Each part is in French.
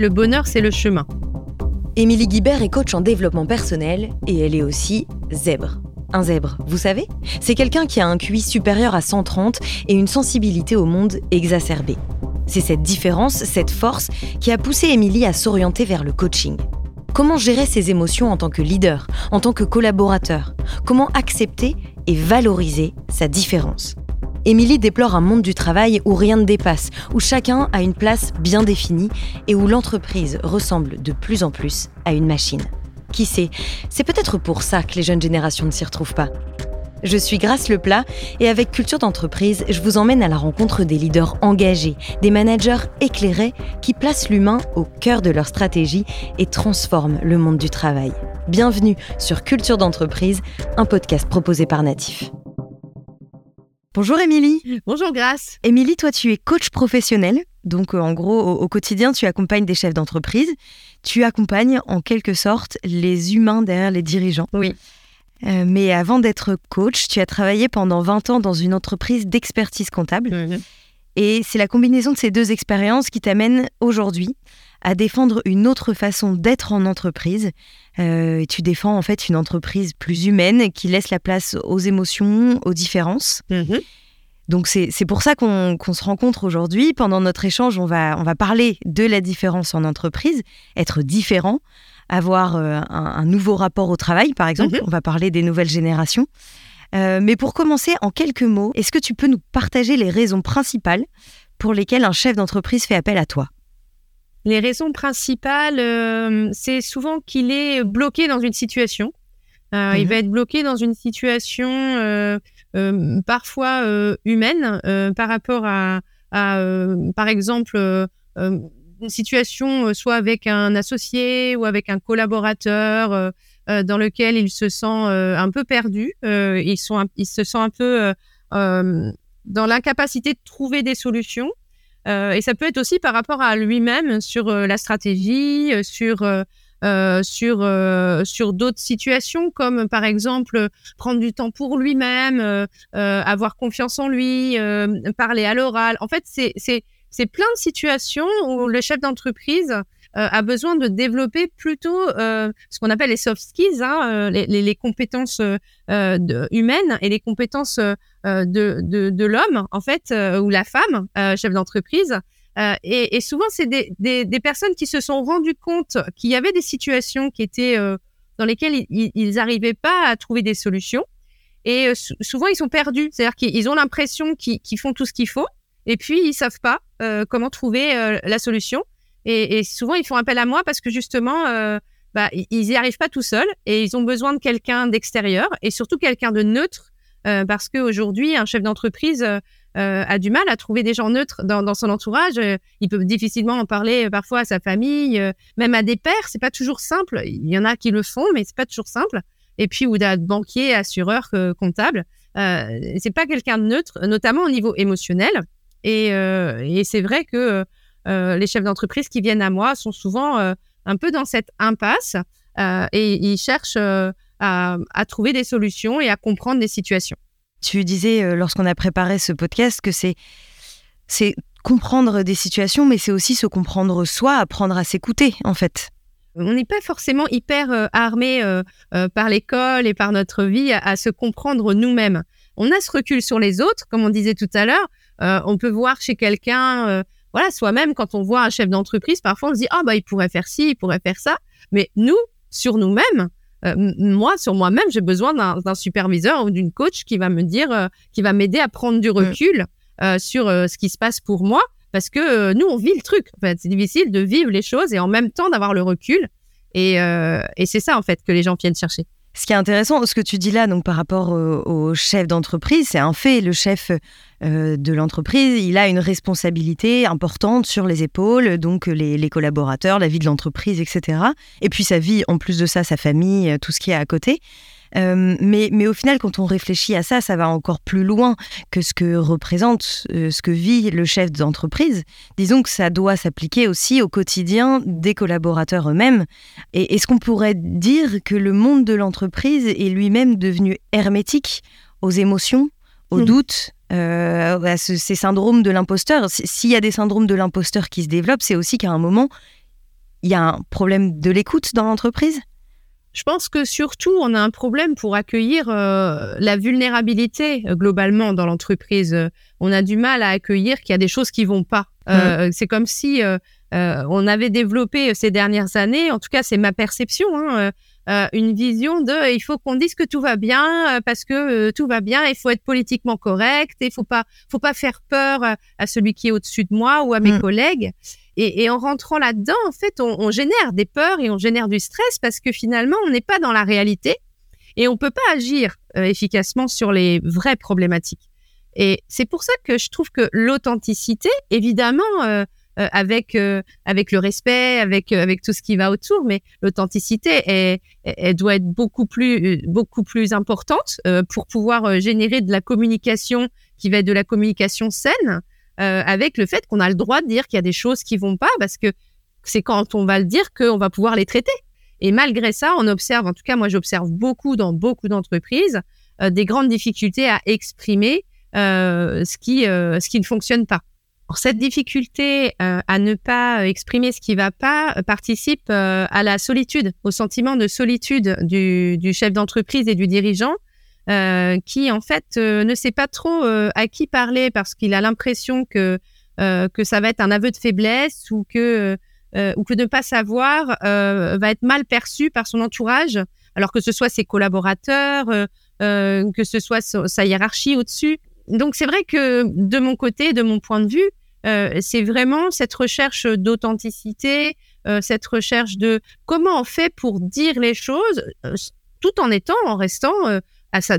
le bonheur, c'est le chemin. Émilie Guibert est coach en développement personnel et elle est aussi zèbre. Un zèbre, vous savez? C'est quelqu'un qui a un QI supérieur à 130 et une sensibilité au monde exacerbée. C'est cette différence, cette force, qui a poussé Émilie à s'orienter vers le coaching. Comment gérer ses émotions en tant que leader, en tant que collaborateur? Comment accepter et valoriser sa différence? Émilie déplore un monde du travail où rien ne dépasse, où chacun a une place bien définie et où l'entreprise ressemble de plus en plus à une machine. Qui sait, c'est peut-être pour ça que les jeunes générations ne s'y retrouvent pas. Je suis Grace Leplat et avec Culture d'entreprise, je vous emmène à la rencontre des leaders engagés, des managers éclairés qui placent l'humain au cœur de leur stratégie et transforment le monde du travail. Bienvenue sur Culture d'entreprise, un podcast proposé par Natif. Bonjour Émilie. Bonjour Grace. Émilie, toi tu es coach professionnel. Donc euh, en gros, au, quotidien, tu accompagnes des chefs d'entreprise. Tu accompagnes en quelque sorte les humains derrière les dirigeants. Oui. Euh, mais avant d'être coach, tu as travaillé pendant 20 ans dans une entreprise d'expertise comptable. Mhm. Et c'est la combinaison de ces deux expériences qui t'amène aujourd'hui à défendre une autre façon d'être en entreprise. Euh, tu défends en fait une entreprise plus humaine qui laisse la place aux émotions, aux différences. Mhm. Donc c'est pour ça qu'on se rencontre aujourd'hui. Pendant notre échange, on va, on va parler de la différence en entreprise, être différent, avoir euh, un, nouveau rapport au travail, par exemple. Mhm. On va parler des nouvelles générations. Euh, mais pour commencer, en quelques mots, est-ce que tu peux nous partager les raisons principales pour lesquelles un chef d'entreprise fait appel à toi? Les raisons principales, euh, c'est souvent qu'il est bloqué dans une situation. Euh, il mhm. va être bloqué dans une situation euh, parfois humaine par rapport à, par exemple, une situation soit avec un associé ou avec un collaborateur dans lequel il se sent un peu perdu. ils, sont, il se sent un peu dans l'incapacité de trouver des solutions. Euh, et ça peut être aussi par rapport à lui-même sur euh, la stratégie, euh, sur sur sur d'autres situations comme par exemple prendre du temps pour lui-même, avoir confiance en lui, parler à l'oral. En fait, c'est c'est c'est plein de situations où le chef d'entreprise a besoin de développer plutôt ce qu'on appelle les soft skills, hein, les, les, les, compétences humaines et les compétences euh, de, de, de l'homme, en fait, euh, ou la femme, euh, chef d'entreprise. Et, et, souvent, c'est des, des, des, personnes qui se sont rendues compte qu'il y avait des situations qui étaient dans lesquelles ils n'arrivaient pas à trouver des solutions. Et souvent, ils sont perdus. C'est-à-dire qu'ils ont l'impression qu'ils font tout ce qu'il faut, et puis ils savent pas comment trouver la solution. Et, souvent, ils font appel à moi parce que justement, bah, ils n'y arrivent pas tout seuls et ils ont besoin de quelqu'un d'extérieur et surtout quelqu'un de neutre euh, parce qu'aujourd'hui, un chef d'entreprise euh, euh, a du mal à trouver des gens neutres dans, son entourage. il peut difficilement en parler parfois à sa famille, même à des pères. C'est pas toujours simple. Il y en a qui le font, mais c'est pas toujours simple. Et puis, ou d'un banquier, assureur, comptable. Euh, c'est pas quelqu'un de neutre, notamment au niveau émotionnel. Et c'est vrai que les chefs d'entreprise qui viennent à moi sont souvent un peu dans cette impasse et ils cherchent à, trouver des solutions et à comprendre des situations. Tu disais euh, lorsqu'on a préparé ce podcast que c'est c'est comprendre des situations, mais c'est aussi se comprendre soi, apprendre à s'écouter en fait. On n'est pas forcément hyper euh, armé euh, par l'école et par notre vie à, se comprendre nous-mêmes. On a ce recul sur les autres, comme on disait tout à l'heure. on peut voir chez quelqu'un, voilà, soi-même, quand on voit un chef d'entreprise, parfois on se dit ah bah il pourrait faire ci, il pourrait faire ça. Mais nous, sur nous-mêmes, euh, moi, sur moi-même, j'ai besoin d'un superviseur ou d'une coach qui va me dire, euh, qui va m'aider à prendre du mm. recul euh, sur ce qui se passe pour moi. Parce que nous, on vit le truc. En fait, c'est difficile de vivre les choses et en même temps d'avoir le recul. Et, et c'est ça, en fait, que les gens viennent chercher. Ce qui est intéressant, ce que tu dis là, donc par rapport au, chef d'entreprise, c'est un fait. Le chef euh, de l'entreprise, il a une responsabilité importante sur les épaules, donc les, collaborateurs, la vie de l'entreprise, etc. Et puis sa vie, en plus de ça, sa famille, tout ce qui est à côté. Euh, mais, mais, au final, quand on réfléchit à ça, ça va encore plus loin que ce que représente, euh, ce que vit le chef d'entreprise. Disons que ça doit s'appliquer aussi au quotidien des collaborateurs eux-mêmes. Et est-ce qu'on pourrait dire que le monde de l'entreprise est lui-même devenu hermétique aux émotions, aux mmh. doutes euh, à ces syndromes de l'imposteur? S'il y a des syndromes de l'imposteur qui se développent, c'est aussi qu'à un moment, il y a un problème de l'écoute dans l'entreprise? Je pense que surtout, on a un problème pour accueillir euh, la vulnérabilité euh, globalement dans l'entreprise. On a du mal à accueillir qu'il y a des choses qui vont pas. Euh, C'est comme si euh, on avait développé ces dernières années, en tout cas c'est ma perception, hein, une vision de il faut qu'on dise que tout va bien parce que tout va bien, il faut être politiquement correct, il faut pas faut pas faire peur à celui qui est au-dessus de moi ou à mes mm. collègues. Et, en rentrant là-dedans, en fait, on, génère des peurs et on génère du stress parce que finalement, on n'est pas dans la réalité et on peut pas agir euh, efficacement sur les vraies problématiques. Et c'est pour ça que je trouve que l'authenticité, évidemment, euh, euh, avec avec le respect, avec avec tout ce qui va autour, mais l'authenticité, elle, elle, doit être beaucoup plus beaucoup plus importante pour pouvoir générer de la communication qui va être de la communication saine euh, avec le fait qu'on a le droit de dire qu'il y a des choses qui vont pas parce que c'est quand on va le dire qu'on va pouvoir les traiter. Et malgré ça, on observe, en tout cas moi j'observe beaucoup dans beaucoup d'entreprises, euh, des grandes difficultés à exprimer euh, ce, qui, ce qui ne fonctionne pas. cette difficulté à ne pas exprimer ce qui va pas participe à la solitude, au sentiment de solitude du, du chef d'entreprise et du dirigeant euh, qui en fait euh, ne sait pas trop euh, à qui parler parce qu'il a l'impression que que ça va être un aveu de faiblesse ou que ou que ne pas savoir va être mal perçu par son entourage, alors que ce soit ses collaborateurs, que ce soit sa hiérarchie au-dessus. Donc c'est vrai que de mon côté, de mon point de vue, c'est vraiment cette recherche d'authenticité, cette recherche de comment on fait pour dire les choses tout en étant, en restant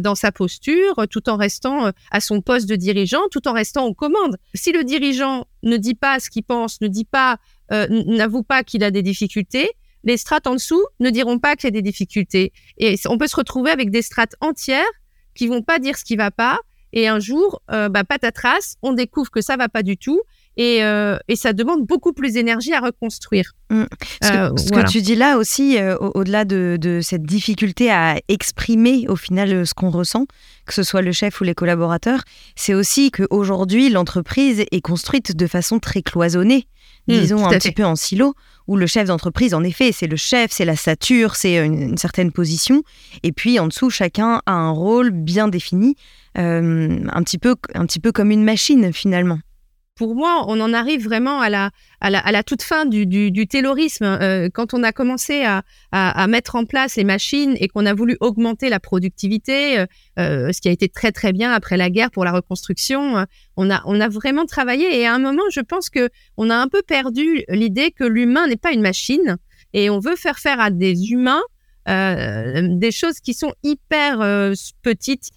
dans sa posture, tout en restant euh, à son poste de dirigeant, tout en restant aux commandes. Si le dirigeant ne dit pas ce qu'il pense, ne dit pas, euh, n'avoue pas qu'il a des difficultés, les strates en dessous ne diront pas qu'il y a des difficultés. Et on peut se retrouver avec des strates entières qui vont pas dire ce qui va pas. Et un jour, euh, bah, patatras, on découvre que ça va pas du tout. Euh, et, ça demande beaucoup plus d'énergie à reconstruire. Mm. Ce, que, euh, tu dis là aussi, euh, au-delà de, cette difficulté à exprimer au final ce qu'on ressent, que ce soit le chef ou les collaborateurs, c'est aussi qu'aujourd'hui, l'entreprise est construite de façon très cloisonnée, mm, disons un petit peu en silo, où le chef d'entreprise, en effet, c'est le chef, c'est la stature, c'est une, certaine position, et puis en dessous, chacun a un rôle bien défini, un, petit peu, un petit peu comme une machine finalement pour moi, on en arrive vraiment à la, toute fin du, du, taylorisme. Euh, quand on a commencé à, mettre en place les machines et qu'on a voulu augmenter la productivité, euh, euh, ce qui a été très très bien après la guerre pour la reconstruction, on, a, on a vraiment travaillé. Et à un moment, je pense que on a un peu perdu l'idée que l'humain n'est pas une machine et on veut faire faire à des humains des choses qui sont hyper petites,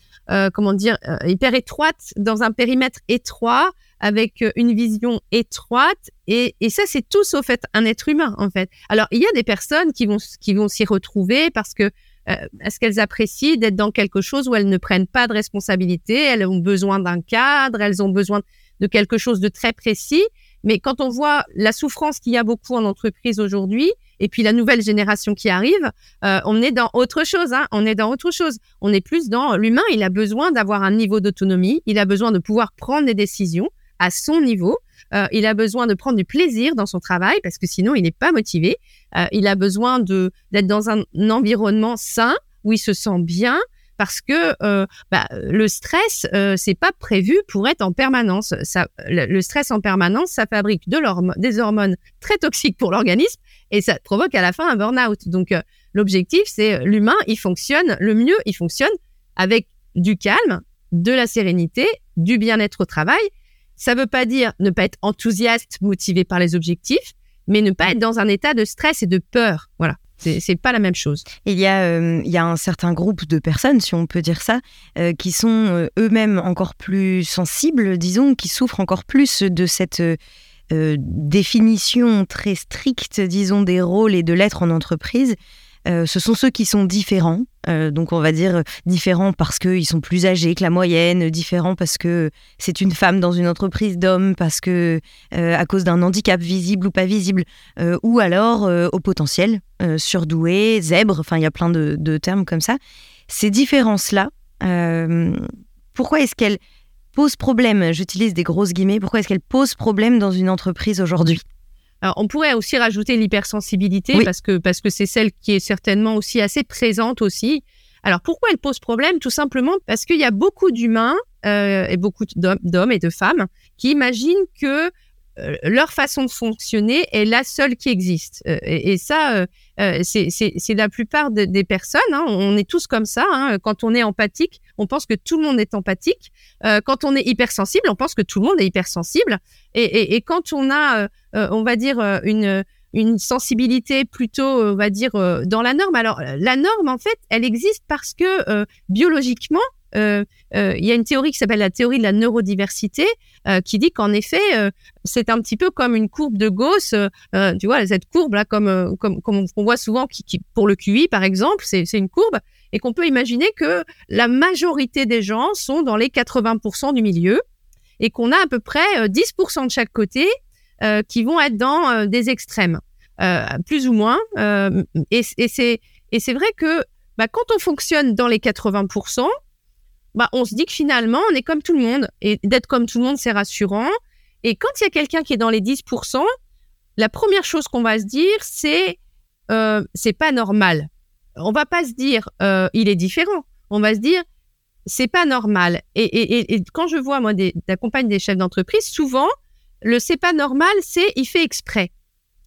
comment dire, hyper étroites dans un périmètre étroit avec euh, une vision étroite. Et, ça, c'est tout sauf fait un être humain, en fait. Alors, il y a des personnes qui vont, qui vont s'y retrouver parce que euh, est-ce qu'elles apprécient d'être dans quelque chose où elles ne prennent pas de responsabilité, elles ont besoin d'un cadre, elles ont besoin de quelque chose de très précis. Mais quand on voit la souffrance qu'il y a beaucoup en entreprise aujourd'hui, et puis la nouvelle génération qui arrive, euh, on est dans autre chose. Hein, on est dans autre chose. On est plus dans l'humain. Il a besoin d'avoir un niveau d'autonomie. Il a besoin de pouvoir prendre des décisions à son niveau. Euh, il a besoin de prendre du plaisir dans son travail parce que sinon il n'est pas motivé. Euh, il a besoin d'être dans un, environnement sain où il se sent bien parce que euh, bah, le stress c'est pas prévu pour être en permanence. Ça, le, stress en permanence, ça fabrique de des hormones très toxiques pour l'organisme et ça provoque à la fin un burn-out. Donc l'objectif c'est l'humain, il fonctionne le mieux, il fonctionne avec du calme, de la sérénité, du bien-être au travail ça ne veut pas dire ne pas être enthousiaste, motivé par les objectifs, mais ne pas être dans un état de stress et de peur. Voilà. C'est pas la même chose. Il y, a, euh, il y a un certain groupe de personnes, si on peut dire ça, euh, qui sont euh, eux-mêmes encore plus sensibles, disons, qui souffrent encore plus de cette définition très stricte, disons, des rôles et de l'être en entreprise. Euh, ce sont ceux qui sont différents. Euh, donc on va dire différents parce qu'ils sont plus âgés que la moyenne, différents parce que c'est une femme dans une entreprise d'hommes, parce que euh, à cause d'un handicap visible ou pas visible, ou alors au potentiel, surdoué, zèbre, enfin il y a plein de, de, termes comme ça. Ces différences-là, pourquoi est-ce qu'elles posent problème? J'utilise des grosses guillemets. Pourquoi est-ce qu'elles posent problème dans une entreprise aujourd'hui? Alors, on pourrait aussi rajouter l'hypersensibilité parce que parce que c'est celle qui est certainement aussi assez présente aussi. Alors pourquoi elle pose problème? Tout simplement parce qu'il y a beaucoup d'humains euh, et beaucoup d'hommes et de femmes qui imaginent que leur façon de fonctionner est la seule qui existe. Euh, et, ça, euh, c'est la plupart des personnes. Hein. on est tous comme ça. Hein. quand on est empathique, on pense que tout le monde est empathique. quand on est hypersensible, on pense que tout le monde est hypersensible. Et, et, quand on a, on va dire, une une sensibilité plutôt, on va dire, dans la norme. Alors, la norme, en fait, elle existe parce que biologiquement, euh, euh, il y a une théorie qui s'appelle la théorie de la neurodiversité euh, qui dit qu'en effet, c'est un petit peu comme une courbe de Gauss. tu vois, cette courbe là, comme comme, comme on voit souvent, pour le QI par exemple, c'est une courbe et qu'on peut imaginer que la majorité des gens sont dans les 80% du milieu et qu'on a à peu près 10% de chaque côté qui vont être dans des extrêmes, plus ou moins. et et c'est vrai que bah, quand on fonctionne dans les 80%, bah, on se dit que finalement, on est comme tout le monde. Et d'être comme tout le monde, c'est rassurant. Et quand il y a quelqu'un qui est dans les 10%, la première chose qu'on va se dire, c'est euh, c'est pas normal. On va pas se dire euh, il est différent. On va se dire c'est pas normal. Et, et, et, quand je vois moi d'accompagner des, des chefs d'entreprise, souvent le c'est pas normal, c'est il fait exprès.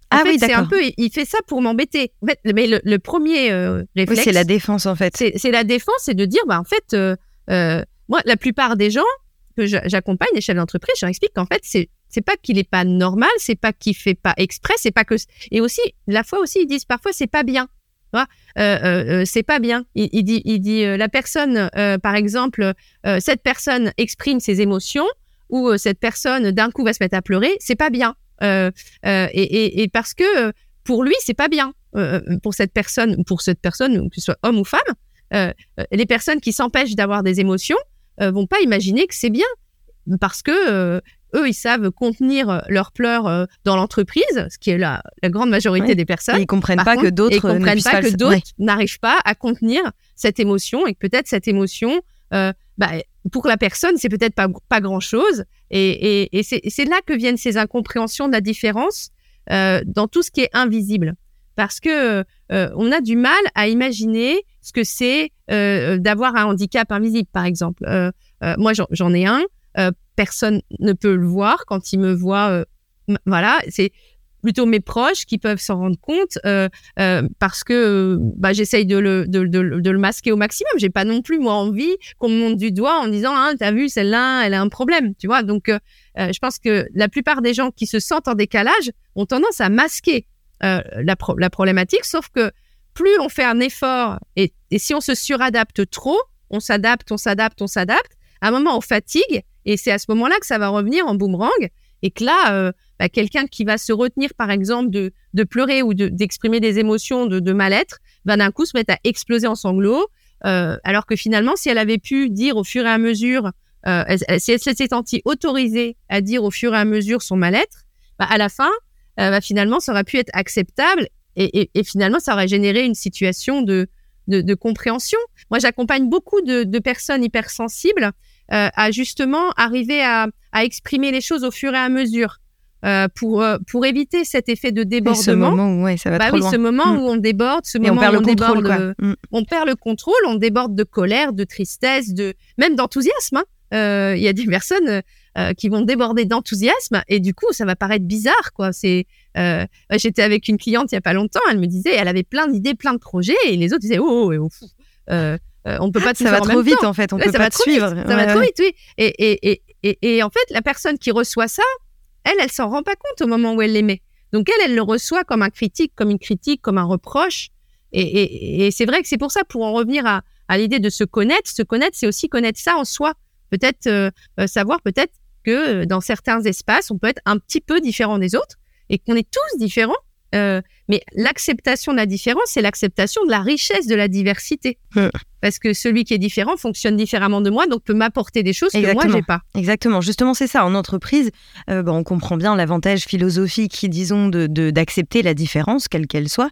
ah oui, c'est un peu, il fait ça pour m'embêter. En fait, mais le, premier euh, réflexe, c'est la défense en fait. C'est la défense, c'est de dire, bah en fait, euh, euh, moi, la plupart des gens que j'accompagne, les chefs d'entreprise, je leur explique qu'en fait, c'est c'est pas qu'il est pas normal, c'est pas qu'il fait pas exprès, c'est pas que et aussi la fois aussi ils disent parfois c'est pas bien. Euh, euh, euh, c'est pas bien. Il, dit, il dit la personne, par exemple, cette personne exprime ses émotions ou cette personne d'un coup va se mettre à pleurer, c'est pas bien. Et, parce que pour lui, c'est pas bien. pour cette personne, pour cette personne, que ce soit homme ou femme, euh, euh, les personnes qui s'empêchent d'avoir des émotions euh, vont pas imaginer que c'est bien parce que eux, ils savent contenir leurs pleurs dans l'entreprise, ce qui est la, la grande majorité des personnes. ils comprennent pas que d'autres comprennent pas que d'autres n'arrivent pas à contenir cette émotion et que peut-être cette émotion, bah, pour la personne, c'est peut-être pas, pas grand chose. Et, et, et c'est là que viennent ces incompréhensions de la différence dans tout ce qui est invisible parce que euh, on a du mal à imaginer ce que c'est euh, d'avoir un handicap invisible, par exemple. Euh, moi, j'en ai un. personne ne peut le voir quand il me voit. voilà, c'est plutôt mes proches qui peuvent s'en rendre compte parce que bah, j'essaye de le, masquer au maximum. J'ai pas non plus moi envie qu'on me monte du doigt en disant ah t'as vu celle-là elle a un problème tu vois donc je pense que la plupart des gens qui se sentent en décalage ont tendance à masquer euh, la, problématique, sauf que plus on fait un effort et, si on se suradapte trop, on s'adapte, on s'adapte, on s'adapte, à un moment on fatigue et c'est à ce moment-là que ça va revenir en boomerang et que là, euh, bah, quelqu'un qui va se retenir par exemple de, pleurer ou d'exprimer des émotions de, mal-être va d'un coup se mettre à exploser en sanglots, euh, alors que finalement, si elle avait pu dire au fur et à mesure, euh, si elle s'était sentie autorisée à dire au fur et à mesure son mal-être, bah, à la fin, bah, finalement, ça aurait pu être acceptable et, finalement, ça aurait généré une situation de, de, compréhension. Moi, j'accompagne beaucoup de, personnes hypersensibles euh, à justement arriver à, exprimer les choses au fur et à mesure. Euh, pour, pour éviter cet effet de débordement. ce moment où ça va bah trop oui, ce moment mm. où on déborde, ce moment on perd où le on contrôle, mm. on perd le contrôle, on déborde de colère, de tristesse, de même d'enthousiasme. Hein. Il y a des personnes euh, qui vont déborder d'enthousiasme. Et du coup ça va paraître bizarre quoi. C'est euh, j'étais avec une cliente il y a pas longtemps. Elle me disait elle avait plein d'idées plein de projets. Et les autres disaient oh, oh, oh euh, euh, on peut pas tout ça va trop vite en fait. On peut pas te suivre. Ça va trop vite oui. Et, et, et, et, et en fait la personne qui reçoit ça elle elle s'en rend pas compte au moment où elle l'émet. Donc elle elle le reçoit comme un critique comme une critique comme un reproche. Et, et, c'est vrai que c'est pour ça pour en revenir à, à l'idée de se connaître se connaître c'est aussi connaître ça en soi. Peut-être savoir peut-être que euh, dans certains espaces, on peut être un petit peu différent des autres et qu'on est tous différents. Euh, mais l'acceptation de la différence, c'est l'acceptation de la richesse de la diversité. Parce que celui qui est différent fonctionne différemment de moi, donc peut m'apporter des choses que moi, j'ai pas. Exactement. Justement, c'est ça. En entreprise, euh, on comprend bien l'avantage philosophique, disons, d'accepter de, la différence, quelle qu'elle soit.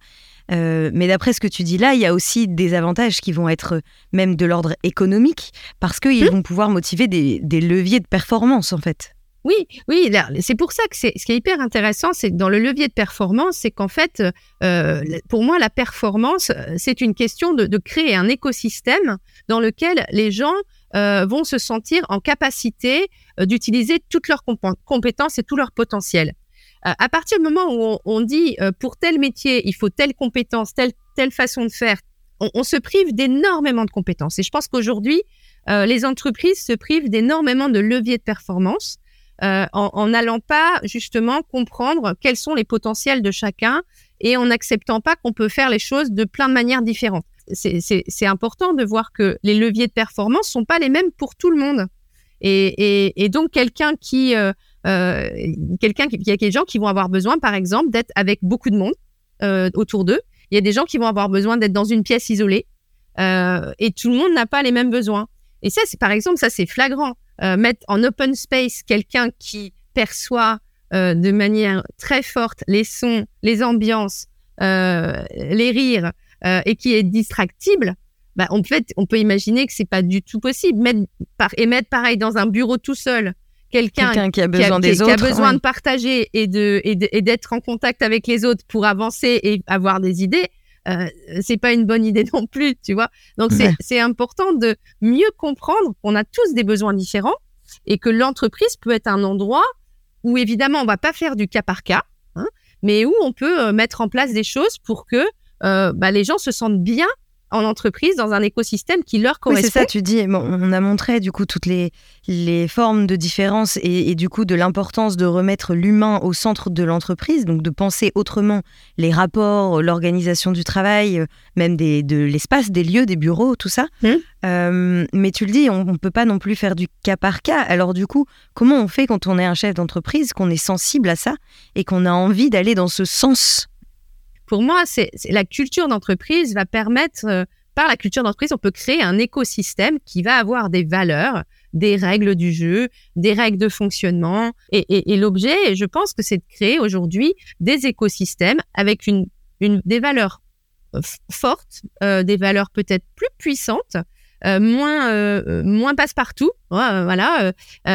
Euh, mais d'après ce que tu dis là, il y a aussi des avantages qui vont être même de l'ordre économique, parce qu'ils mmh. vont pouvoir motiver des, leviers de performance, en fait. Oui, oui, c'est pour ça que c'est ce qui est hyper intéressant, c'est dans le levier de performance, c'est qu'en fait, euh, pour moi, la performance, c'est une question de, créer un écosystème dans lequel les gens euh, vont se sentir en capacité euh, d'utiliser toutes leurs compétences et tout leur potentiel. À partir du moment où on, dit pour tel métier, il faut telle compétence, telle, telle façon de faire, on, se prive d'énormément de compétences. Et je pense qu'aujourd'hui, les entreprises se privent d'énormément de leviers de performance euh, en n'allant pas justement comprendre quels sont les potentiels de chacun et en n'acceptant pas qu'on peut faire les choses de plein de manières différentes. C'est important de voir que les leviers de performance sont pas les mêmes pour tout le monde. Et donc quelqu'un qui, euh, quelqu'un il y a des gens qui vont avoir besoin, par exemple, d'être avec beaucoup de monde euh, autour d'eux. Il y a des gens qui vont avoir besoin d'être dans une pièce isolée. Euh, et tout le monde n'a pas les mêmes besoins. Et ça, c'est par exemple, ça c'est flagrant. Euh, mettre en open space quelqu'un qui perçoit euh, de manière très forte les sons, les ambiances, les rires et qui est distractible, bah, en fait, on peut imaginer que c'est pas du tout possible. Mettre par, et mettre pareil dans un bureau tout seul, quelqu'un qui a besoin des autres, qui a besoin de partager et de et d'être en contact avec les autres pour avancer et avoir des idées. Euh, c'est pas une bonne idée non plus, tu vois. Donc c'est important de mieux comprendre qu'on a tous des besoins différents et que l'entreprise peut être un endroit où évidemment on va pas faire du cas par cas, hein, mais où on peut euh, mettre en place des choses pour que euh, bah, les gens se sentent bien en entreprise dans un écosystème qui leur correspond. c'est ça, tu dis. on a montré du coup toutes les, les formes de différence et, du coup de l'importance de remettre l'humain au centre de l'entreprise, donc de penser autrement les rapports, l'organisation du travail, euh, même des, de l'espace, des lieux, des bureaux, tout ça. Mmh. Euh, mais tu le dis, on ne peut pas non plus faire du cas par cas. Alors du coup, comment on fait quand on est un chef d'entreprise, qu'on est sensible à ça et qu'on a envie d'aller dans ce sens pour moi, c'est la culture d'entreprise va permettre, euh, par la culture d'entreprise, on peut créer un écosystème qui va avoir des valeurs, des règles du jeu, des règles de fonctionnement. Et, l'objet, je pense que c'est de créer aujourd'hui des écosystèmes avec une, des valeurs euh, fortes, euh, des valeurs peut-être plus puissantes, moins moins passe-partout, voilà,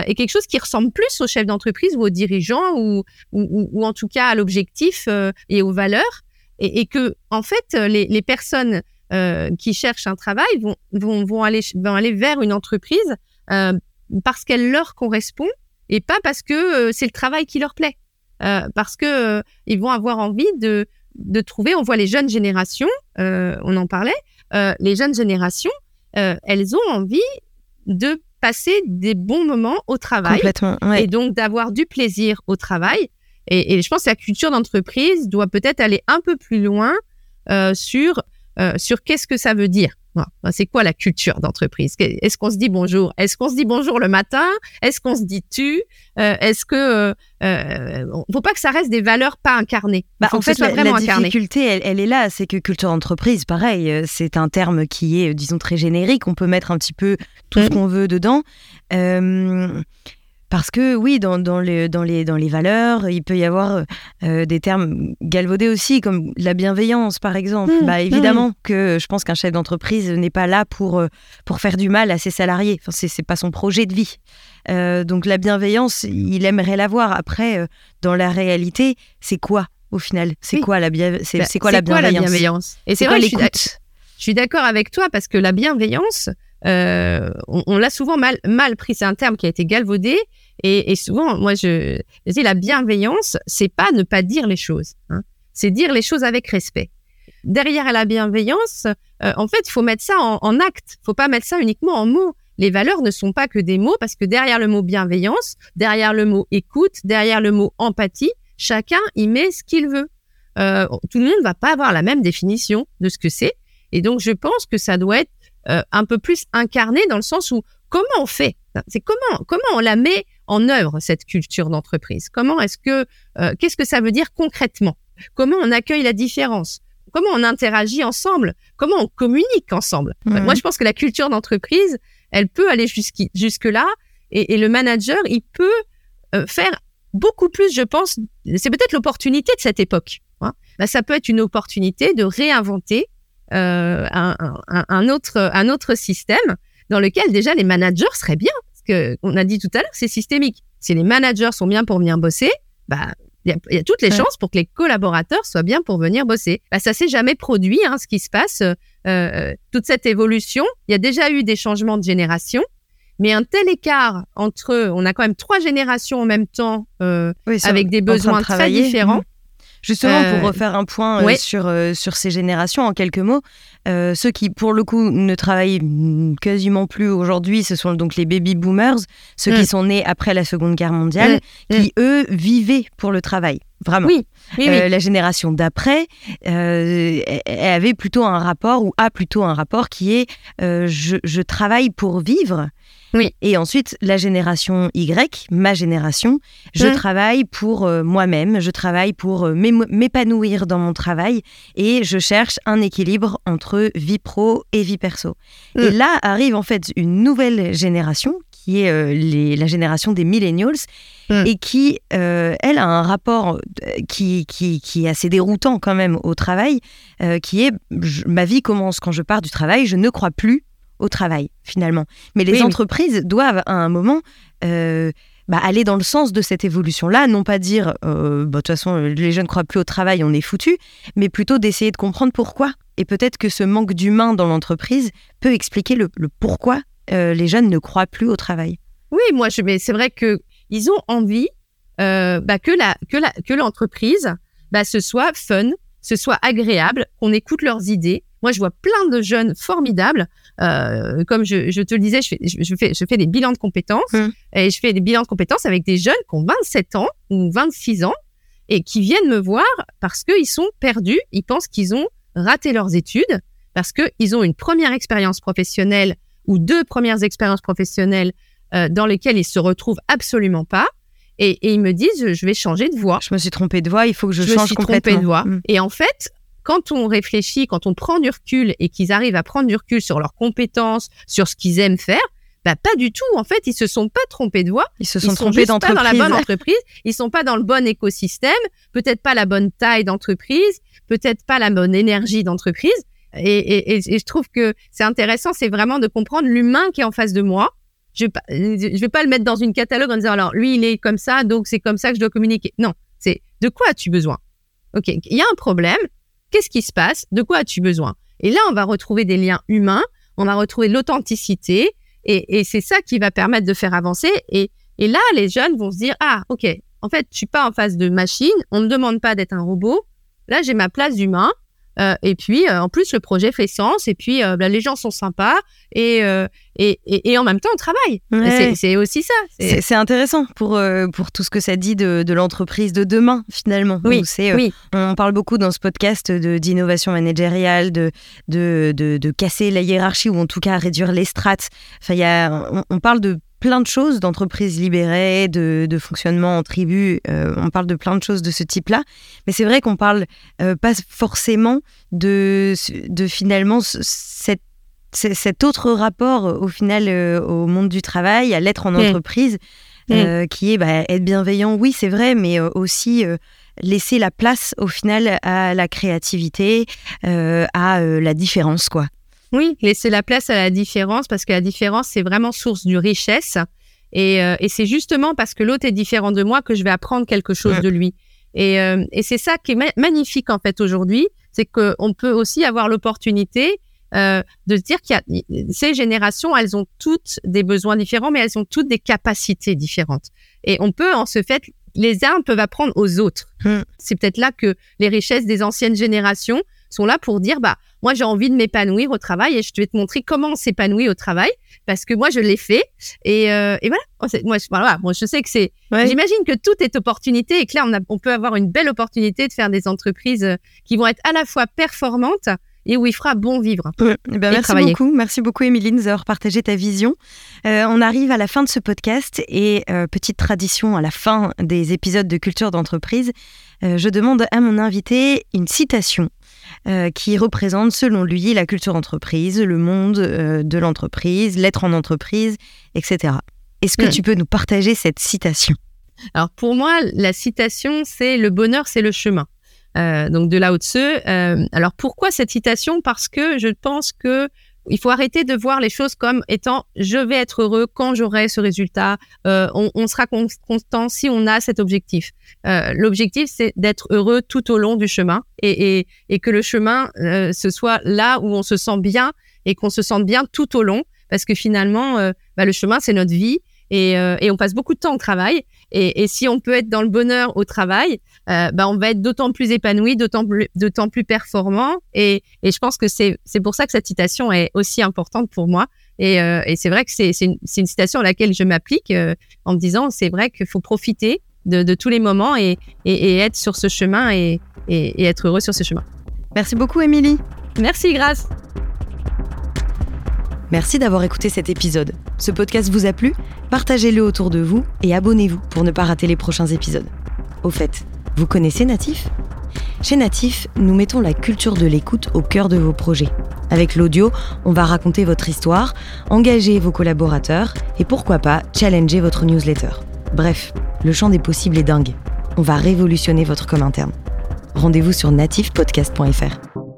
et quelque chose qui ressemble plus au chef d'entreprise ou aux dirigeants ou, ou, en tout cas à l'objectif et aux valeurs et, que en fait les, les personnes euh, qui cherchent un travail vont, vont, vont, aller, vont aller vers une entreprise euh, parce qu'elle leur correspond et pas parce que euh, c'est le travail qui leur plaît. Euh, parce que euh, ils vont avoir envie de, de trouver, on voit les jeunes générations, on en parlait, les jeunes générations, elles ont envie de passer des bons moments au travail Complètement, et donc d'avoir du plaisir au travail et, je pense que la culture d'entreprise doit peut-être aller un peu plus loin euh, sur, euh, sur qu'est-ce que ça veut dire. C'est quoi la culture d'entreprise? Est-ce qu'on se dit bonjour? Est-ce qu'on se dit bonjour le matin? Est-ce qu'on se dit tu euh, Est-ce que euh, faut pas que ça reste des valeurs pas incarnées bah, En fait, la, la difficulté, elle, elle, est là, c'est que culture d'entreprise, pareil, c'est un terme qui est, disons, très générique. On peut mettre un petit peu tout ce mmh. qu'on veut dedans. Euh, parce que oui, dans, dans, les, dans, les, dans les valeurs, il peut y avoir euh, des termes galvaudés aussi, comme la bienveillance, par exemple. Mmh, bah, mmh. évidemment que je pense qu'un chef d'entreprise n'est pas là pour, euh, pour faire du mal à ses salariés. Enfin, c'est, pas son projet de vie. Euh, donc la bienveillance, il aimerait l'avoir. Après, dans la réalité, c'est quoi au final? C'est quoi la, bien... c'est, bah, quoi, la bienveillance, Et c'est, vrai, l'écoute? Je suis d'accord avec toi parce que la bienveillance, euh, on, l'a souvent mal, mal pris. C'est un terme qui a été galvaudé. Et, souvent, moi, je, dis la bienveillance, c'est pas ne pas dire les choses. Hein. C'est dire les choses avec respect. Derrière la bienveillance, euh, en fait, il faut mettre ça en, en acte. faut pas mettre ça uniquement en mots. Les valeurs ne sont pas que des mots parce que derrière le mot bienveillance, derrière le mot écoute, derrière le mot empathie, chacun y met ce qu'il veut. Euh, tout le monde va pas avoir la même définition de ce que c'est. Et donc, je pense que ça doit être euh, un peu plus incarné dans le sens où comment on fait? C'est comment comment on la met en œuvre cette culture d'entreprise? Comment est-ce que euh, qu'est-ce que ça veut dire concrètement? Comment on accueille la différence? Comment on interagit ensemble? Comment on communique ensemble? Mmh. Moi, je pense que la culture d'entreprise, elle peut aller jusque là, et, le manager, il peut euh, faire beaucoup plus, je pense. C'est peut-être l'opportunité de cette époque. Hein. Bah, ça peut être une opportunité de réinventer un, un, un, autre, un autre système dans lequel déjà les managers seraient bien. Parce que on a dit tout à l'heure, c'est systémique. si les managers sont bien pour venir bosser, bah il y, a toutes les chances pour que les collaborateurs soient bien pour venir bosser. Bah, ça s'est jamais produit, hein, ce qui se passe. Euh, euh, toute cette évolution, il y a déjà eu des changements de génération, mais un tel écart entre, on a quand même trois générations en même temps, euh, avec des besoins très différents. Mmh. Justement, pour refaire un point sur, sur ces générations, en quelques mots, ceux qui, pour le coup, ne travaillent quasiment plus aujourd'hui, ce sont donc les baby boomers, ceux qui mmh. sont nés après la Seconde Guerre mondiale, mmh. qui, eux, vivaient pour le travail. Vraiment. Oui. la génération d'après euh, avait plutôt un rapport, ou a plutôt un rapport qui est je, je, travaille pour vivre oui. Et ensuite, la génération Y, ma génération, je mmh. travaille pour euh, moi-même, je travaille pour euh, m'épanouir dans mon travail et je cherche un équilibre entre vie pro et vie perso. Et mmh. là arrive en fait une nouvelle génération qui est euh, les, la génération des millennials mmh. et qui, elle, a un rapport qui, qui, qui, est assez déroutant quand même au travail, qui est ma vie commence quand je pars du travail, je ne crois plus au travail, finalement. Mais les entreprises doivent, à un moment, euh, bah, aller dans le sens de cette évolution-là, non pas dire, euh, bah, de toute façon, les jeunes ne croient plus au travail, on est foutu, mais plutôt d'essayer de comprendre pourquoi. Et peut-être que ce manque d'humain dans l'entreprise peut expliquer le, pourquoi euh, les jeunes ne croient plus au travail. Oui, moi, je, mais c'est vrai qu'ils ont envie bah, que, la, que, la, que l'entreprise, bah, ce soit fun, ce soit agréable, qu'on écoute leurs idées, moi, je vois plein de jeunes formidables. Euh, comme je, je, te le disais, je fais, je, fais, je fais des bilans de compétences mmh. et je fais des bilans de compétences avec des jeunes qui ont 27 ans ou 26 ans et qui viennent me voir parce qu'ils sont perdus. Ils pensent qu'ils ont raté leurs études parce qu'ils ont une première expérience professionnelle ou deux premières expériences professionnelles euh, dans lesquelles ils se retrouvent absolument pas. Et, et, ils me disent, je vais changer de voie. Je me suis trompée de voie, il faut que je, je change suis complètement. de voie. Mmh. Et en fait, quand on réfléchit, quand on prend du recul et qu'ils arrivent à prendre du recul sur leurs compétences, sur ce qu'ils aiment faire, bah pas du tout. En fait, ils se sont pas trompés de voie. Ils se sont, trompés pas dans la bonne entreprise. Ils sont pas dans le bon écosystème. Peut-être pas la bonne taille d'entreprise. Peut-être pas la bonne énergie d'entreprise. Et, et, je trouve que c'est intéressant. C'est vraiment de comprendre l'humain qui est en face de moi. Je vais vais pas le mettre dans une catalogue en disant alors lui il est comme ça donc c'est comme ça que je dois communiquer. Non, c'est de quoi as-tu besoin? Ok, il y a un problème. Qu'est-ce qui se passe? De quoi as-tu besoin? Et là, on va retrouver des liens humains, on va retrouver l'authenticité, et, c'est ça qui va permettre de faire avancer. Et, là, les jeunes vont se dire, ah, ok, en fait, je suis pas en face de machine, on ne demande pas d'être un robot. Là, j'ai ma place d'humain. Euh, et puis, euh, en plus, le projet fait sens. Et puis, euh, bah, les gens sont sympas. Et, et, et, en même temps, on travaille. C'est aussi ça. C'est intéressant pour, pour tout ce que ça dit de, de l'entreprise de demain, finalement. Oui, oui. On parle beaucoup dans ce podcast d'innovation managériale, de, de, de, de, casser la hiérarchie ou en tout cas réduire les strates. Enfin, y a, on, on parle de plein de choses, d'entreprises libérées, de, fonctionnement en tribu. Euh, on parle de plein de choses de ce type-là. Mais c'est vrai qu'on parle euh, pas forcément de, de finalement cette, cet autre rapport au final euh, au monde du travail, à l'être en mmh. entreprise, mmh. qui est bah, être bienveillant, oui c'est vrai, mais aussi laisser la place au final à la créativité, à la différence quoi. Oui, laisser la place à la différence parce que la différence, c'est vraiment source de richesse. Et, euh, et c'est justement parce que l'autre est différent de moi que je vais apprendre quelque chose de lui. Et, euh, et c'est ça qui est magnifique en fait aujourd'hui, c'est qu'on peut aussi avoir l'opportunité euh, de se dire qu'il y a ces générations, elles ont toutes des besoins différents, mais elles ont toutes des capacités différentes. Et on peut en ce fait, les uns peuvent apprendre aux autres. Mmh. C'est peut-être là que les richesses des anciennes générations sont là pour dire bah moi j'ai envie de m'épanouir au travail et je vais te montrer comment on s'épanouit au travail parce que moi je l'ai fait et, euh, et voilà. Moi je, voilà moi je sais que c'est j'imagine que tout est opportunité et que là on, a, on peut avoir une belle opportunité de faire des entreprises euh, qui vont être à la fois performantes et où il fera bon vivre. Ben, merci beaucoup, merci beaucoup Émilie d'avoir partagé ta vision. Euh, on arrive à la fin de ce podcast et petite tradition à la fin des épisodes de Culture d'entreprise, je demande à mon invité une citation euh, qui représente selon lui la culture entreprise, le monde euh, de l'entreprise, l'être en entreprise, etc. Est-ce que hmm. tu peux nous partager cette citation? Alors pour moi, la citation, c'est le bonheur, c'est le chemin. Euh, donc de Lao Tzu. alors pourquoi cette citation? Parce que je pense que il faut arrêter de voir les choses comme étant je vais être heureux quand j'aurai ce résultat. Euh, on, sera constant si on a cet objectif. Euh, l'objectif, c'est d'être heureux tout au long du chemin et, que le chemin, ce soit là où on se sent bien et qu'on se sente bien tout au long. Parce que finalement, bah, le chemin, c'est notre vie euh, et, on passe beaucoup de temps au travail. Et, si on peut être dans le bonheur au travail, euh, bah, on va être d'autant plus épanoui, d'autant plus, d'autant plus performant. Et, je pense que c'est, c'est pour ça que cette citation est aussi importante pour moi. Et, euh, c'est vrai que c'est, c'est, une, citation à laquelle je m'applique en me disant c'est vrai qu'il faut profiter de, tous les moments et, être sur ce chemin et, être heureux sur ce chemin. Merci beaucoup, Émilie. Merci, Grâce. Merci d'avoir écouté cet épisode. Ce podcast vous a plu? Partagez-le autour de vous et abonnez-vous pour ne pas rater les prochains épisodes. Au fait, vous connaissez Natif? Chez Natif, nous mettons la culture de l'écoute au cœur de vos projets. Avec l'audio, on va raconter votre histoire, engager vos collaborateurs et pourquoi pas challenger votre newsletter. Bref, le champ des possibles est dingue. On va révolutionner votre com interne. Rendez-vous sur natifpodcast.fr.